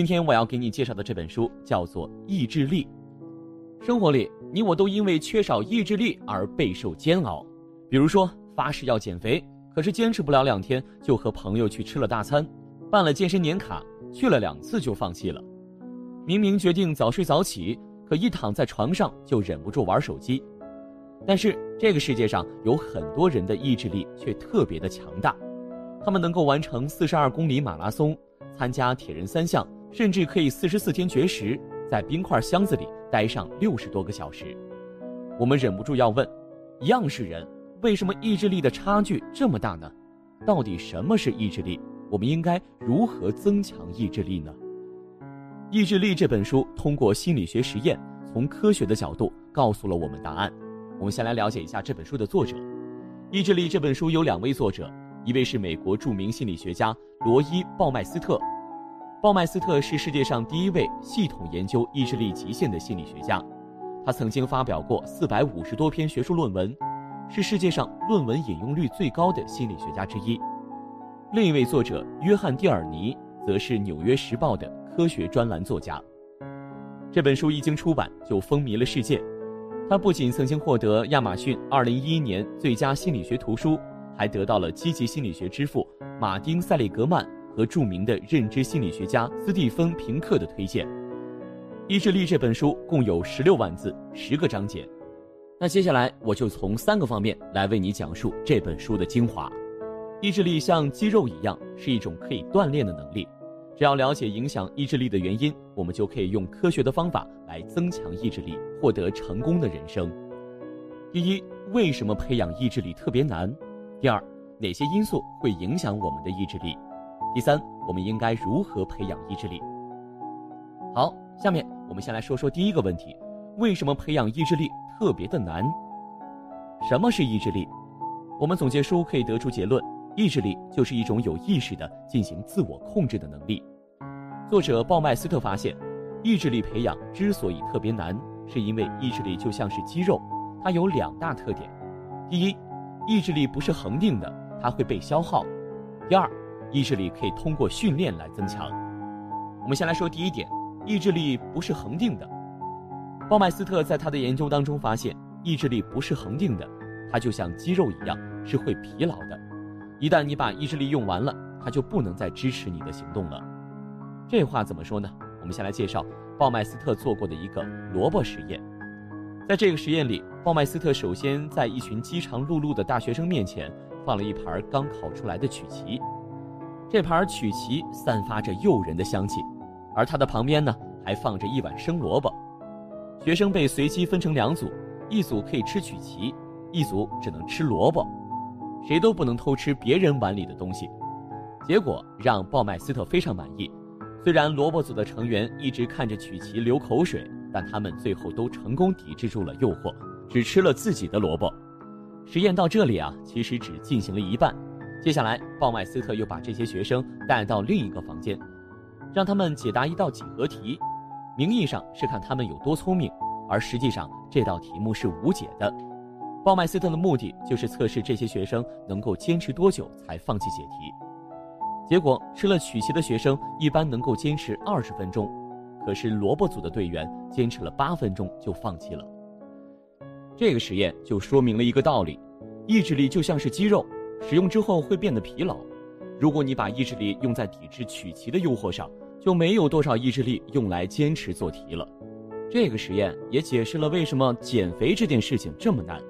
今天我要给你介绍的这本书叫做《意志力》。生活里，你我都因为缺少意志力而备受煎熬。比如说，发誓要减肥，可是坚持不了两天，就和朋友去吃了大餐；办了健身年卡，去了两次就放弃了。明明决定早睡早起，可一躺在床上就忍不住玩手机。但是这个世界上有很多人的意志力却特别的强大，他们能够完成四十二公里马拉松，参加铁人三项。甚至可以四十四天绝食，在冰块箱子里待上六十多个小时。我们忍不住要问：一样是人，为什么意志力的差距这么大呢？到底什么是意志力？我们应该如何增强意志力呢？《意志力》这本书通过心理学实验，从科学的角度告诉了我们答案。我们先来了解一下这本书的作者。《意志力》这本书有两位作者，一位是美国著名心理学家罗伊·鲍麦斯特。鲍麦斯特是世界上第一位系统研究意志力极限的心理学家，他曾经发表过四百五十多篇学术论文，是世界上论文引用率最高的心理学家之一。另一位作者约翰·蒂尔尼则是《纽约时报》的科学专栏作家。这本书一经出版就风靡了世界，他不仅曾经获得亚马逊二零一一年最佳心理学图书，还得到了积极心理学之父马丁·塞利格曼。和著名的认知心理学家斯蒂芬·平克的推荐，《意志力》这本书共有十六万字，十个章节。那接下来我就从三个方面来为你讲述这本书的精华。意志力像肌肉一样，是一种可以锻炼的能力。只要了解影响意志力的原因，我们就可以用科学的方法来增强意志力，获得成功的人生。第一，为什么培养意志力特别难？第二，哪些因素会影响我们的意志力？第三，我们应该如何培养意志力？好，下面我们先来说说第一个问题：为什么培养意志力特别的难？什么是意志力？我们总结书可以得出结论：意志力就是一种有意识的进行自我控制的能力。作者鲍麦斯特发现，意志力培养之所以特别难，是因为意志力就像是肌肉，它有两大特点：第一，意志力不是恒定的，它会被消耗；第二。意志力可以通过训练来增强。我们先来说第一点，意志力不是恒定的。鲍麦斯特在他的研究当中发现，意志力不是恒定的，它就像肌肉一样是会疲劳的。一旦你把意志力用完了，它就不能再支持你的行动了。这话怎么说呢？我们先来介绍鲍麦斯特做过的一个萝卜实验。在这个实验里，鲍麦斯特首先在一群饥肠辘辘的大学生面前放了一盘刚烤出来的曲奇。这盘曲奇散发着诱人的香气，而它的旁边呢还放着一碗生萝卜。学生被随机分成两组，一组可以吃曲奇，一组只能吃萝卜，谁都不能偷吃别人碗里的东西。结果让鲍麦斯特非常满意，虽然萝卜组的成员一直看着曲奇流口水，但他们最后都成功抵制住了诱惑，只吃了自己的萝卜。实验到这里啊，其实只进行了一半。接下来，鲍麦斯特又把这些学生带到另一个房间，让他们解答一道几何题，名义上是看他们有多聪明，而实际上这道题目是无解的。鲍麦斯特的目的就是测试这些学生能够坚持多久才放弃解题。结果，吃了曲奇的学生一般能够坚持二十分钟，可是萝卜组的队员坚持了八分钟就放弃了。这个实验就说明了一个道理：意志力就像是肌肉。使用之后会变得疲劳。如果你把意志力用在抵制曲奇的诱惑上，就没有多少意志力用来坚持做题了。这个实验也解释了为什么减肥这件事情这么难。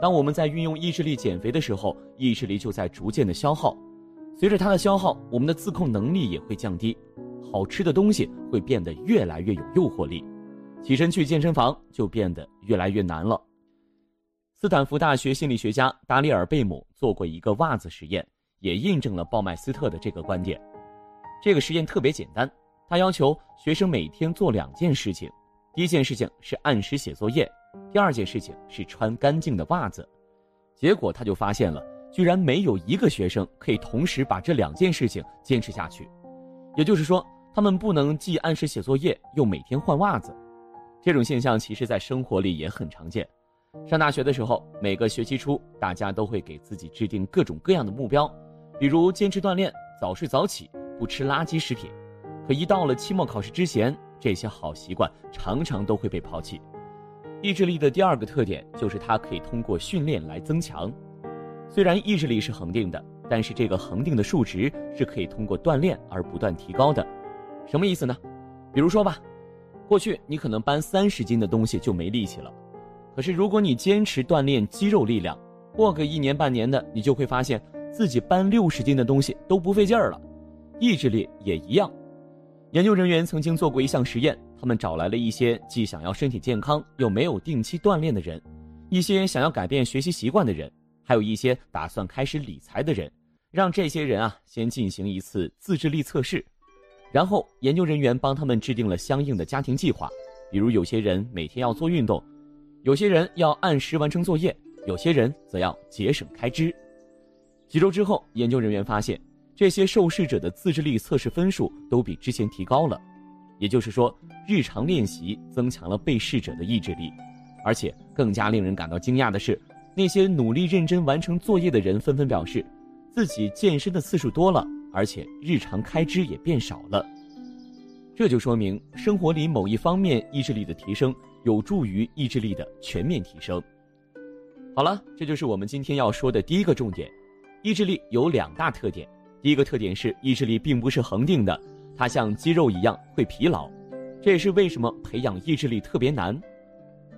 当我们在运用意志力减肥的时候，意志力就在逐渐的消耗。随着它的消耗，我们的自控能力也会降低，好吃的东西会变得越来越有诱惑力，起身去健身房就变得越来越难了。斯坦福大学心理学家达里尔·贝姆做过一个袜子实验，也印证了鲍麦斯特的这个观点。这个实验特别简单，他要求学生每天做两件事情：第一件事情是按时写作业，第二件事情是穿干净的袜子。结果他就发现了，居然没有一个学生可以同时把这两件事情坚持下去。也就是说，他们不能既按时写作业，又每天换袜子。这种现象其实在生活里也很常见。上大学的时候，每个学期初，大家都会给自己制定各种各样的目标，比如坚持锻炼、早睡早起、不吃垃圾食品。可一到了期末考试之前，这些好习惯常常都会被抛弃。意志力的第二个特点就是它可以通过训练来增强。虽然意志力是恒定的，但是这个恒定的数值是可以通过锻炼而不断提高的。什么意思呢？比如说吧，过去你可能搬三十斤的东西就没力气了，可是如果你坚持锻炼肌肉力量，过个一年半年的，你就会发现自己搬六十斤的东西都不费劲儿了。意志力也一样。研究人员曾经做过一项实验，他们找来了一些既想要身体健康又没有定期锻炼的人，一些想要改变学习习惯的人，还有一些打算开始理财的人，让这些人啊先进行一次自制力测试。然后，研究人员帮他们制定了相应的家庭计划，比如有些人每天要做运动，有些人要按时完成作业，有些人则要节省开支。几周之后，研究人员发现，这些受试者的自制力测试分数都比之前提高了。也就是说，日常练习增强了被试者的意志力，而且更加令人感到惊讶的是，那些努力认真完成作业的人纷纷表示，自己健身的次数多了。而且日常开支也变少了，这就说明生活里某一方面意志力的提升有助于意志力的全面提升。好了，这就是我们今天要说的第一个重点。意志力有两大特点，第一个特点是意志力并不是恒定的，它像肌肉一样会疲劳，这也是为什么培养意志力特别难，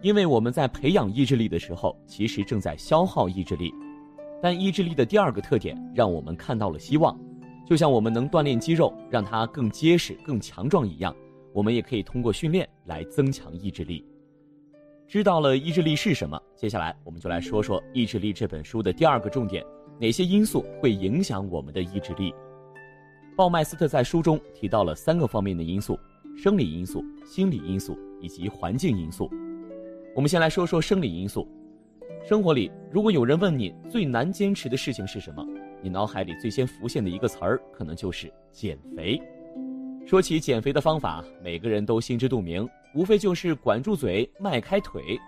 因为我们在培养意志力的时候，其实正在消耗意志力。但意志力的第二个特点让我们看到了希望。就像我们能锻炼肌肉，让它更结实、更强壮一样，我们也可以通过训练来增强意志力。知道了意志力是什么，接下来我们就来说说《意志力》这本书的第二个重点：哪些因素会影响我们的意志力？鲍麦斯特在书中提到了三个方面的因素：生理因素、心理因素以及环境因素。我们先来说说生理因素。生活里，如果有人问你最难坚持的事情是什么？你脑海里最先浮现的一个词儿，可能就是减肥。说起减肥的方法，每个人都心知肚明，无非就是管住嘴，迈开腿。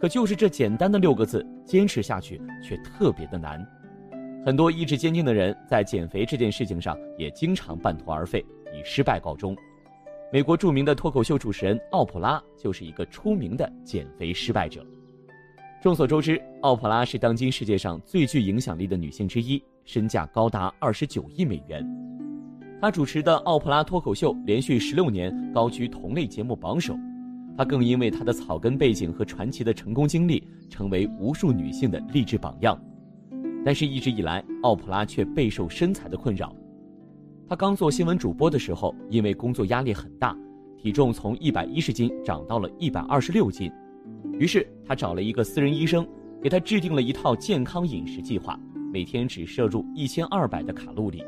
可就是这简单的六个字，坚持下去却特别的难。很多意志坚定的人在减肥这件事情上，也经常半途而废，以失败告终。美国著名的脱口秀主持人奥普拉就是一个出名的减肥失败者。众所周知，奥普拉是当今世界上最具影响力的女性之一。身价高达二十九亿美元，他主持的奥普拉脱口秀连续十六年高居同类节目榜首，他更因为他的草根背景和传奇的成功经历，成为无数女性的励志榜样。但是，一直以来，奥普拉却备受身材的困扰。他刚做新闻主播的时候，因为工作压力很大，体重从一百一十斤涨到了一百二十六斤，于是他找了一个私人医生，给他制定了一套健康饮食计划。每天只摄入一千二百的卡路里，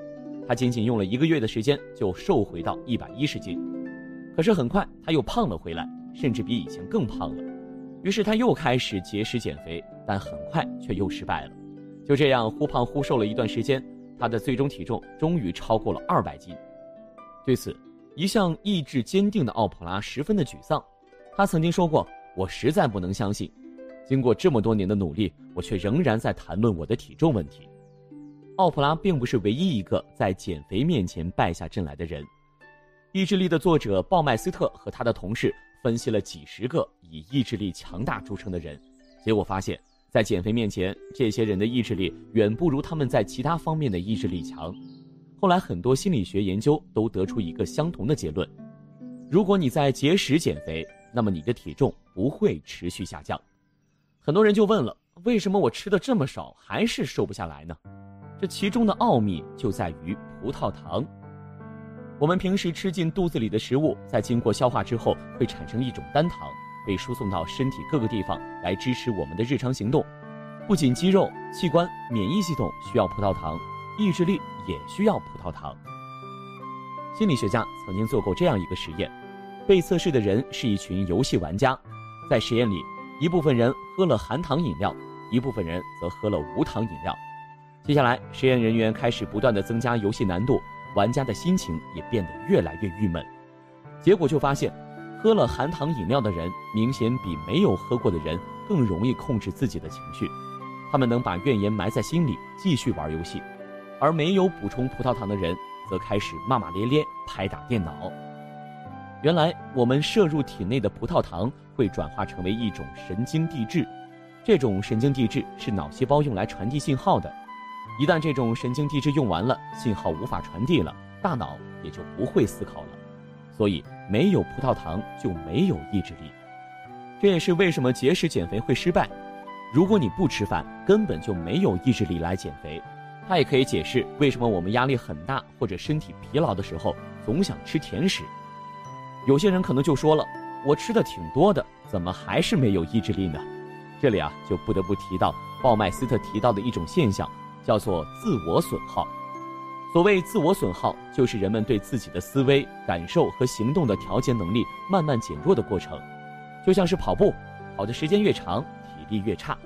他仅仅用了一个月的时间就瘦回到一百一十斤。可是很快他又胖了回来，甚至比以前更胖了。于是他又开始节食减肥，但很快却又失败了。就这样忽胖忽瘦了一段时间，他的最终体重终于超过了二百斤。对此，一向意志坚定的奥普拉十分的沮丧。他曾经说过：“我实在不能相信。”经过这么多年的努力，我却仍然在谈论我的体重问题。奥普拉并不是唯一一个在减肥面前败下阵来的人。意志力的作者鲍麦斯特和他的同事分析了几十个以意志力强大著称的人，结果发现，在减肥面前，这些人的意志力远不如他们在其他方面的意志力强。后来，很多心理学研究都得出一个相同的结论：如果你在节食减肥，那么你的体重不会持续下降。很多人就问了：为什么我吃的这么少还是瘦不下来呢？这其中的奥秘就在于葡萄糖。我们平时吃进肚子里的食物，在经过消化之后，会产生一种单糖，被输送到身体各个地方来支持我们的日常行动。不仅肌肉、器官、免疫系统需要葡萄糖，意志力也需要葡萄糖。心理学家曾经做过这样一个实验：被测试的人是一群游戏玩家，在实验里。一部分人喝了含糖饮料，一部分人则喝了无糖饮料。接下来，实验人员开始不断的增加游戏难度，玩家的心情也变得越来越郁闷。结果就发现，喝了含糖饮料的人明显比没有喝过的人更容易控制自己的情绪，他们能把怨言埋在心里，继续玩游戏；而没有补充葡萄糖的人，则开始骂骂咧咧，拍打电脑。原来，我们摄入体内的葡萄糖会转化成为一种神经递质，这种神经递质是脑细胞用来传递信号的。一旦这种神经递质用完了，信号无法传递了，大脑也就不会思考了。所以，没有葡萄糖就没有意志力。这也是为什么节食减肥会失败。如果你不吃饭，根本就没有意志力来减肥。它也可以解释为什么我们压力很大或者身体疲劳的时候总想吃甜食。有些人可能就说了：“我吃的挺多的，怎么还是没有意志力呢？”这里啊，就不得不提到鲍麦斯特提到的一种现象，叫做自我损耗。所谓自我损耗，就是人们对自己的思维、感受和行动的调节能力慢慢减弱的过程，就像是跑步，跑的时间越长，体力越差。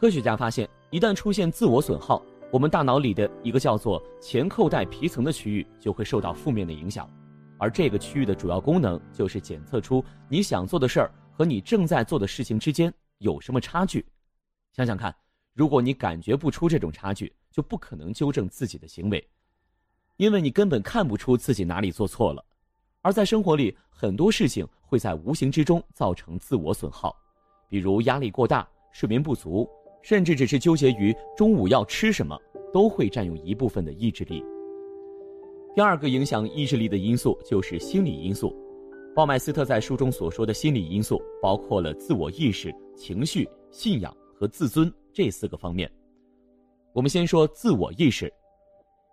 科学家发现，一旦出现自我损耗，我们大脑里的一个叫做前扣带皮层的区域就会受到负面的影响，而这个区域的主要功能就是检测出你想做的事儿和你正在做的事情之间有什么差距。想想看，如果你感觉不出这种差距，就不可能纠正自己的行为，因为你根本看不出自己哪里做错了。而在生活里，很多事情会在无形之中造成自我损耗，比如压力过大、睡眠不足。甚至只是纠结于中午要吃什么，都会占用一部分的意志力。第二个影响意志力的因素就是心理因素。鲍麦斯特在书中所说的心理因素，包括了自我意识、情绪、信仰和自尊这四个方面。我们先说自我意识。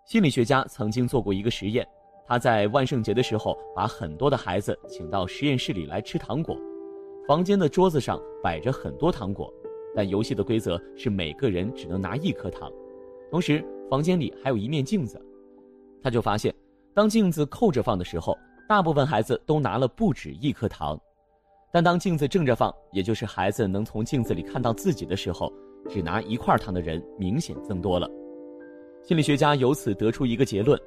心理学家曾经做过一个实验，他在万圣节的时候把很多的孩子请到实验室里来吃糖果，房间的桌子上摆着很多糖果。但游戏的规则是每个人只能拿一颗糖，同时房间里还有一面镜子。他就发现，当镜子扣着放的时候，大部分孩子都拿了不止一颗糖；但当镜子正着放，也就是孩子能从镜子里看到自己的时候，只拿一块糖的人明显增多了。心理学家由此得出一个结论：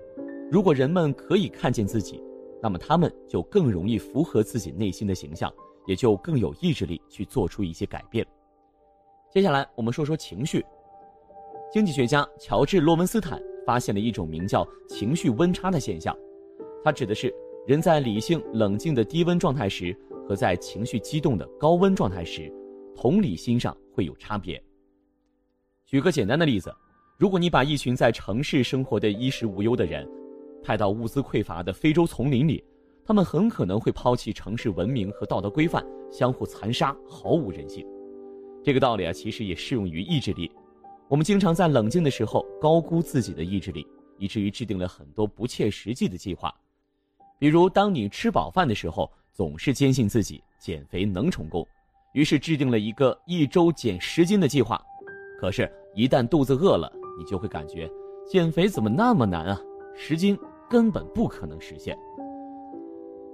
如果人们可以看见自己，那么他们就更容易符合自己内心的形象，也就更有意志力去做出一些改变。接下来我们说说情绪。经济学家乔治·洛文斯坦发现了一种名叫“情绪温差”的现象，它指的是人在理性冷静的低温状态时和在情绪激动的高温状态时，同理心上会有差别。举个简单的例子，如果你把一群在城市生活的衣食无忧的人，派到物资匮乏的非洲丛林里，他们很可能会抛弃城市文明和道德规范，相互残杀，毫无人性。这个道理啊，其实也适用于意志力。我们经常在冷静的时候高估自己的意志力，以至于制定了很多不切实际的计划。比如，当你吃饱饭的时候，总是坚信自己减肥能成功，于是制定了一个一周减十斤的计划。可是，一旦肚子饿了，你就会感觉减肥怎么那么难啊？十斤根本不可能实现。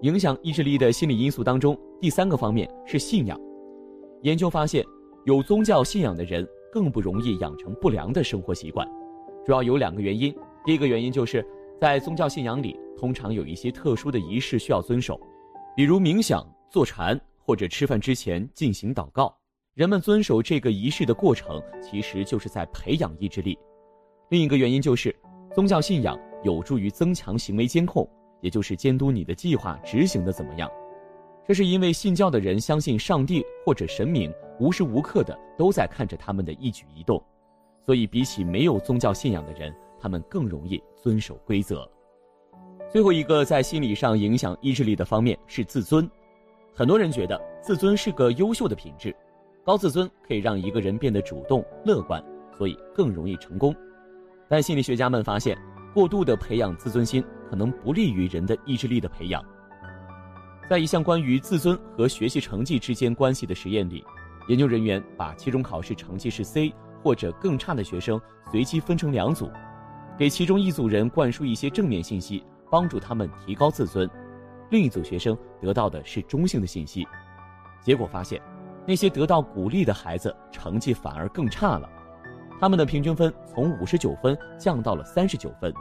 影响意志力的心理因素当中，第三个方面是信仰。研究发现。有宗教信仰的人更不容易养成不良的生活习惯，主要有两个原因。第一个原因就是在宗教信仰里，通常有一些特殊的仪式需要遵守，比如冥想、坐禅或者吃饭之前进行祷告。人们遵守这个仪式的过程，其实就是在培养意志力。另一个原因就是，宗教信仰有助于增强行为监控，也就是监督你的计划执行的怎么样。这是因为信教的人相信上帝或者神明无时无刻的都在看着他们的一举一动，所以比起没有宗教信仰的人，他们更容易遵守规则。最后一个在心理上影响意志力的方面是自尊。很多人觉得自尊是个优秀的品质，高自尊可以让一个人变得主动乐观，所以更容易成功。但心理学家们发现，过度的培养自尊心可能不利于人的意志力的培养。在一项关于自尊和学习成绩之间关系的实验里，研究人员把期中考试成绩是 C 或者更差的学生随机分成两组，给其中一组人灌输一些正面信息，帮助他们提高自尊；另一组学生得到的是中性的信息。结果发现，那些得到鼓励的孩子成绩反而更差了，他们的平均分从五十九分降到了三十九分。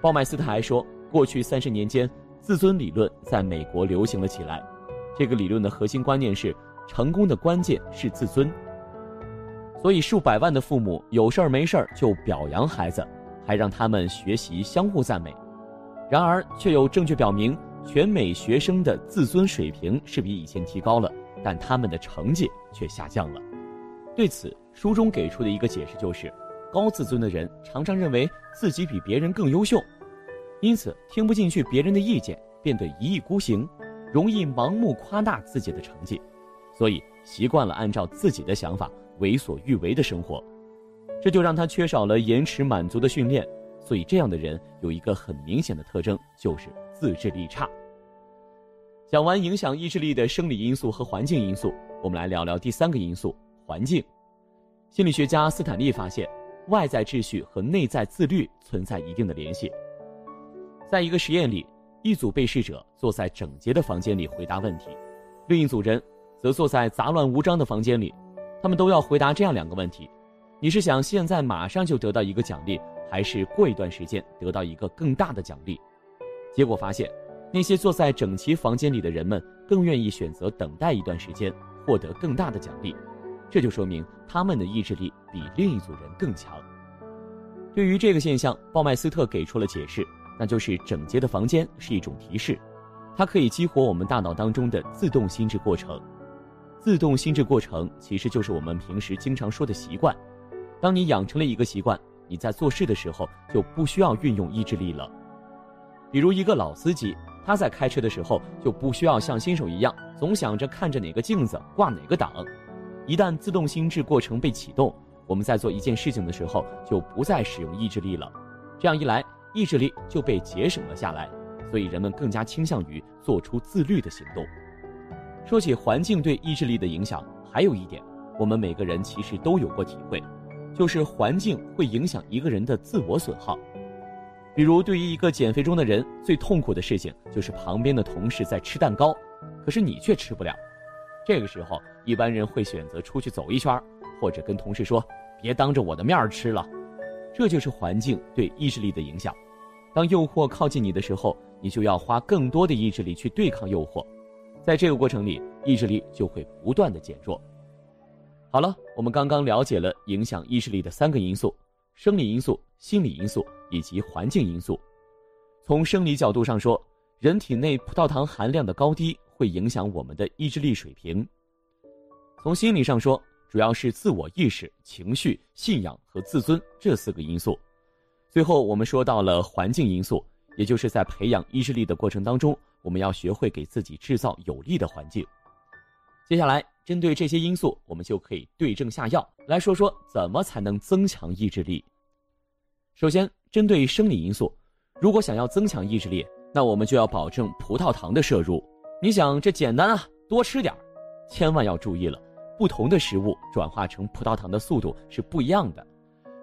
鲍麦斯特还说，过去三十年间。自尊理论在美国流行了起来，这个理论的核心观念是，成功的关键是自尊。所以，数百万的父母有事儿没事儿就表扬孩子，还让他们学习相互赞美。然而，却有证据表明，全美学生的自尊水平是比以前提高了，但他们的成绩却下降了。对此，书中给出的一个解释就是，高自尊的人常常认为自己比别人更优秀，因此听不进去别人的意见，变得一意孤行，容易盲目夸大自己的成绩，所以习惯了按照自己的想法为所欲为的生活，这就让他缺少了延迟满足的训练。所以，这样的人有一个很明显的特征，就是自制力差。讲完影响意志力的生理因素和环境因素，我们来聊聊第三个因素。环境，心理学家斯坦利发现，外在秩序和内在自律存在一定的联系。在一个实验里，一组被试者坐在整洁的房间里回答问题，另一组人则坐在杂乱无章的房间里，他们都要回答这样两个问题：你是想现在马上就得到一个奖励，还是过一段时间得到一个更大的奖励？结果发现，那些坐在整齐房间里的人们更愿意选择等待一段时间，获得更大的奖励。这就说明他们的意志力比另一组人更强。对于这个现象，鲍麦斯特给出了解释，那就是整洁的房间是一种提示，它可以激活我们大脑当中的自动心智过程。自动心智过程其实就是我们平时经常说的习惯。当你养成了一个习惯，你在做事的时候就不需要运用意志力了。比如一个老司机，他在开车的时候就不需要像新手一样，总想着看着哪个镜子挂哪个档。一旦自动心智过程被启动，我们在做一件事情的时候就不再使用意志力了。这样一来，意志力就被节省了下来，所以人们更加倾向于做出自律的行动。说起环境对意志力的影响，还有一点，我们每个人其实都有过体会，就是环境会影响一个人的自我损耗。比如，对于一个减肥中的人，最痛苦的事情就是旁边的同事在吃蛋糕，可是你却吃不了。这个时候，一般人会选择出去走一圈，或者跟同事说：“别当着我的面吃了。”这就是环境对意志力的影响。当诱惑靠近你的时候，你就要花更多的意志力去对抗诱惑，在这个过程里，意志力就会不断的减弱。好了，我们刚刚了解了影响意志力的三个因素：生理因素、心理因素以及环境因素。从生理角度上说，人体内葡萄糖含量的高低。会影响我们的意志力水平。从心理上说，主要是自我意识、情绪、信仰和自尊这四个因素。最后，我们说到了环境因素，也就是在培养意志力的过程当中，我们要学会给自己制造有利的环境。接下来，针对这些因素，我们就可以对症下药，来说说怎么才能增强意志力。首先，针对生理因素，如果想要增强意志力，那我们就要保证葡萄糖的摄入。你想这简单啊，多吃点儿，千万要注意了，不同的食物转化成葡萄糖的速度是不一样的。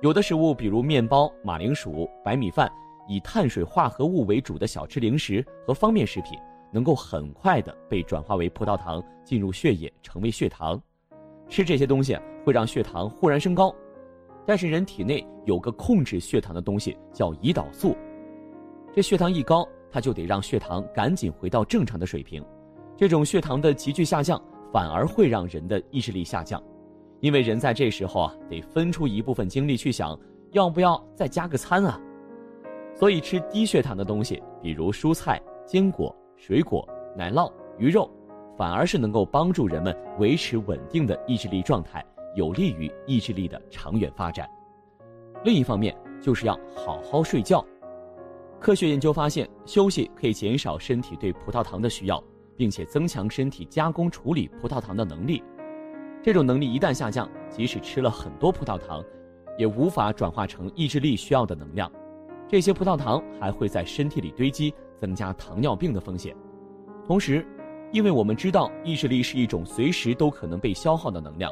有的食物，比如面包、马铃薯、白米饭，以碳水化合物为主的小吃零食和方便食品，能够很快的被转化为葡萄糖，进入血液成为血糖。吃这些东西会让血糖忽然升高，但是人体内有个控制血糖的东西叫胰岛素，这血糖一高。它就得让血糖赶紧回到正常的水平，这种血糖的急剧下降反而会让人的意志力下降，因为人在这时候啊得分出一部分精力去想要不要再加个餐啊，所以吃低血糖的东西，比如蔬菜、坚果、水果、奶酪、鱼肉，反而是能够帮助人们维持稳定的意志力状态，有利于意志力的长远发展。另一方面，就是要好好睡觉。科学研究发现，休息可以减少身体对葡萄糖的需要，并且增强身体加工处理葡萄糖的能力。这种能力一旦下降，即使吃了很多葡萄糖，也无法转化成意志力需要的能量。这些葡萄糖还会在身体里堆积，增加糖尿病的风险。同时，因为我们知道意志力是一种随时都可能被消耗的能量，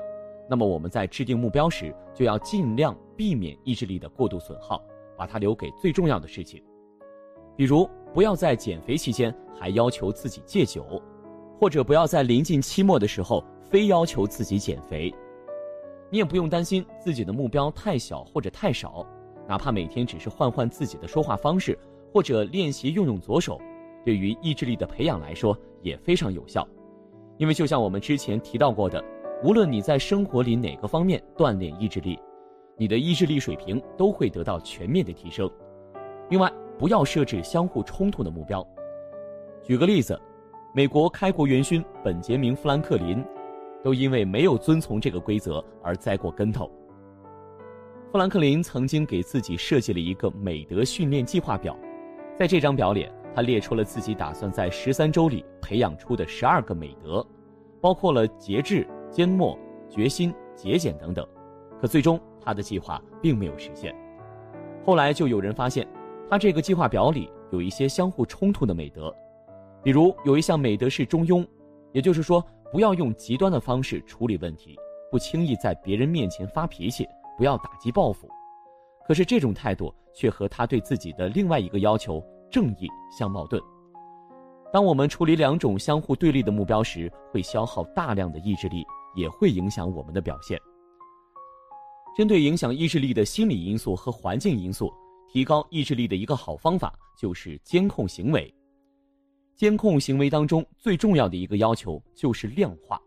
那么我们在制定目标时就要尽量避免意志力的过度损耗，把它留给最重要的事情。比如，不要在减肥期间还要求自己戒酒，或者不要在临近期末的时候非要求自己减肥。你也不用担心自己的目标太小或者太少，哪怕每天只是换换自己的说话方式，或者练习用用左手，对于意志力的培养来说也非常有效。因为就像我们之前提到过的，无论你在生活里哪个方面锻炼意志力，你的意志力水平都会得到全面的提升。另外，不要设置相互冲突的目标。举个例子，美国开国元勋本杰明·富兰克林，都因为没有遵从这个规则而栽过跟头。富兰克林曾经给自己设计了一个美德训练计划表，在这张表里，他列出了自己打算在十三周里培养出的十二个美德，包括了节制、缄默、决心、节俭等等。可最终，他的计划并没有实现。后来就有人发现，他这个计划表里有一些相互冲突的美德，比如有一项美德是中庸，也就是说，不要用极端的方式处理问题，不轻易在别人面前发脾气。不要打击报复，可是这种态度却和他对自己的另外一个要求——正义相矛盾。当我们处理两种相互对立的目标时，会消耗大量的意志力，也会影响我们的表现。针对影响意志力的心理因素和环境因素，提高意志力的一个好方法就是监控行为。监控行为当中最重要的一个要求就是量化。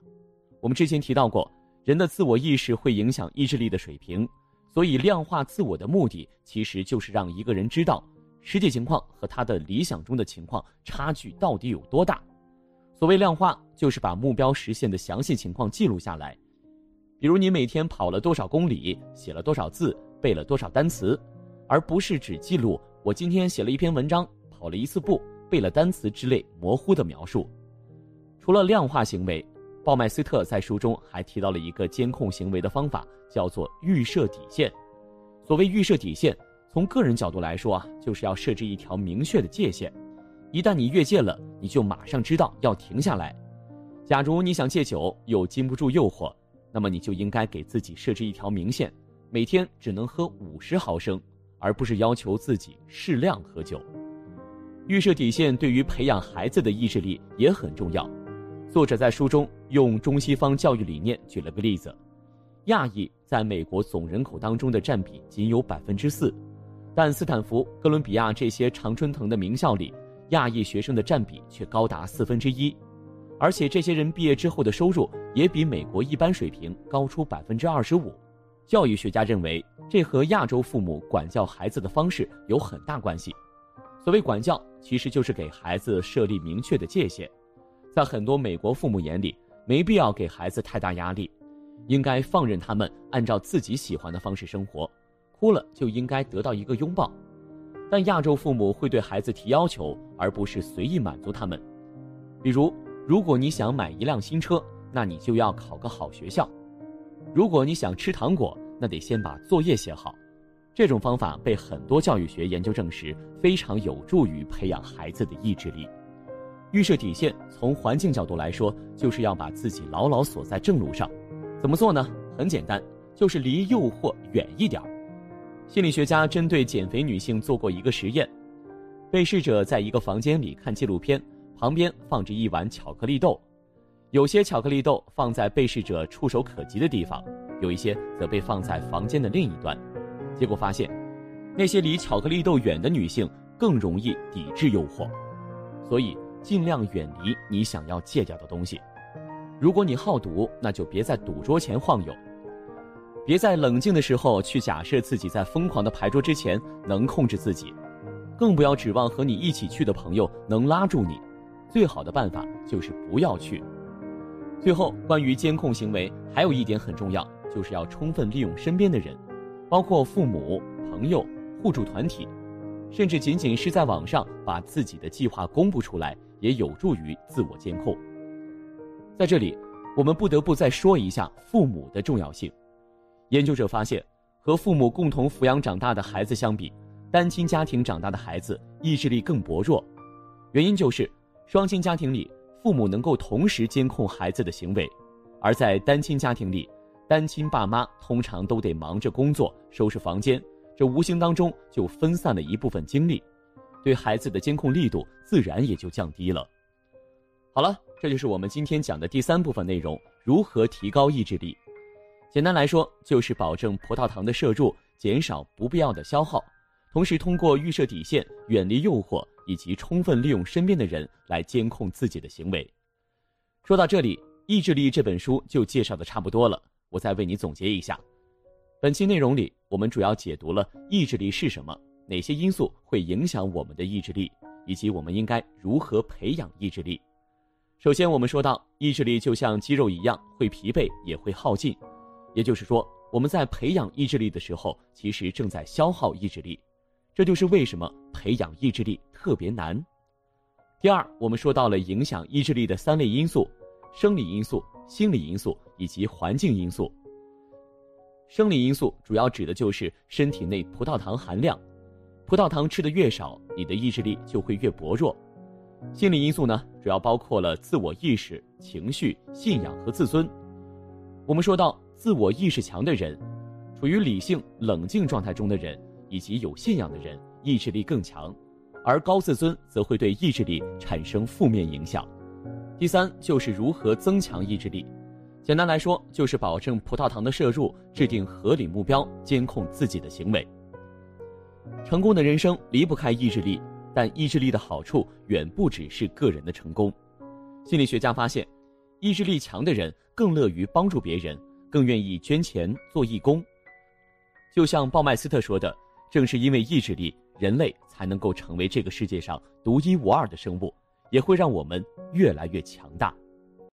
我们之前提到过。人的自我意识会影响意志力的水平，所以量化自我的目的其实就是让一个人知道实际情况和他的理想中的情况差距到底有多大。所谓量化，就是把目标实现的详细情况记录下来，比如你每天跑了多少公里，写了多少字，背了多少单词，而不是只记录我今天写了一篇文章，跑了一次步，背了单词之类模糊的描述。除了量化行为。鲍麦斯特在书中还提到了一个监控行为的方法，叫做预设底线。所谓预设底线，从个人角度来说啊，就是要设置一条明确的界限。一旦你越界了，你就马上知道要停下来。假如你想戒酒又禁不住诱惑，那么你就应该给自己设置一条明线，每天只能喝五十毫升，而不是要求自己适量喝酒。预设底线对于培养孩子的意志力也很重要。作者在书中用中西方教育理念举了个例子：亚裔在美国总人口当中的占比仅有百分之四，但斯坦福、哥伦比亚这些常春藤的名校里，亚裔学生的占比却高达四分之一，而且这些人毕业之后的收入也比美国一般水平高出百分之二十五。教育学家认为，这和亚洲父母管教孩子的方式有很大关系。所谓管教，其实就是给孩子设立明确的界限。在很多美国父母眼里，没必要给孩子太大压力，应该放任他们按照自己喜欢的方式生活，哭了就应该得到一个拥抱。但亚洲父母会对孩子提要求，而不是随意满足他们。比如，如果你想买一辆新车，那你就要考个好学校；如果你想吃糖果，那得先把作业写好。这种方法被很多教育学研究证实，非常有助于培养孩子的意志力。预设底线，从环境角度来说，就是要把自己牢牢锁在正路上。怎么做呢？很简单，就是离诱惑远一点。心理学家针对减肥女性做过一个实验：被试者在一个房间里看纪录片，旁边放着一碗巧克力豆，有些巧克力豆放在被试者触手可及的地方，有一些则被放在房间的另一端。结果发现，那些离巧克力豆远的女性更容易抵制诱惑。所以。尽量远离你想要戒掉的东西。如果你好赌，那就别在赌桌前晃悠；别在冷静的时候去假设自己在疯狂的牌桌之前能控制自己，更不要指望和你一起去的朋友能拉住你。最好的办法就是不要去。最后，关于监控行为，还有一点很重要，就是要充分利用身边的人，包括父母、朋友、互助团体，甚至仅仅是在网上把自己的计划公布出来。也有助于自我监控。在这里，我们不得不再说一下父母的重要性。研究者发现，和父母共同抚养长大的孩子相比，单亲家庭长大的孩子意志力更薄弱。原因就是，双亲家庭里父母能够同时监控孩子的行为，而在单亲家庭里，单亲爸妈通常都得忙着工作、收拾房间，这无形当中就分散了一部分精力。对孩子的监控力度自然也就降低了。好了，这就是我们今天讲的第三部分内容：如何提高意志力。简单来说，就是保证葡萄糖的摄入，减少不必要的消耗，同时通过预设底线、远离诱惑以及充分利用身边的人来监控自己的行为。说到这里，《意志力》这本书就介绍的差不多了，我再为你总结一下：本期内容里，我们主要解读了意志力是什么，哪些因素会影响我们的意志力，以及我们应该如何培养意志力。首先，我们说到意志力就像肌肉一样，会疲惫也会耗尽，也就是说，我们在培养意志力的时候，其实正在消耗意志力。这就是为什么培养意志力特别难。第二，我们说到了影响意志力的三类因素：生理因素、心理因素以及环境因素。生理因素主要指的就是身体内葡萄糖含量，葡萄糖吃的越少，你的意志力就会越薄弱。心理因素呢，主要包括了自我意识、情绪、信仰和自尊。我们说到自我意识强的人，处于理性冷静状态中的人，以及有信仰的人，意志力更强，而高自尊则会对意志力产生负面影响。第三就是如何增强意志力。简单来说，就是保证葡萄糖的摄入，制定合理目标，监控自己的行为。成功的人生离不开意志力，但意志力的好处远不只是个人的成功。心理学家发现，意志力强的人更乐于帮助别人，更愿意捐钱做义工。就像鲍麦斯特说的：“正是因为意志力，人类才能够成为这个世界上独一无二的生物，也会让我们越来越强大。”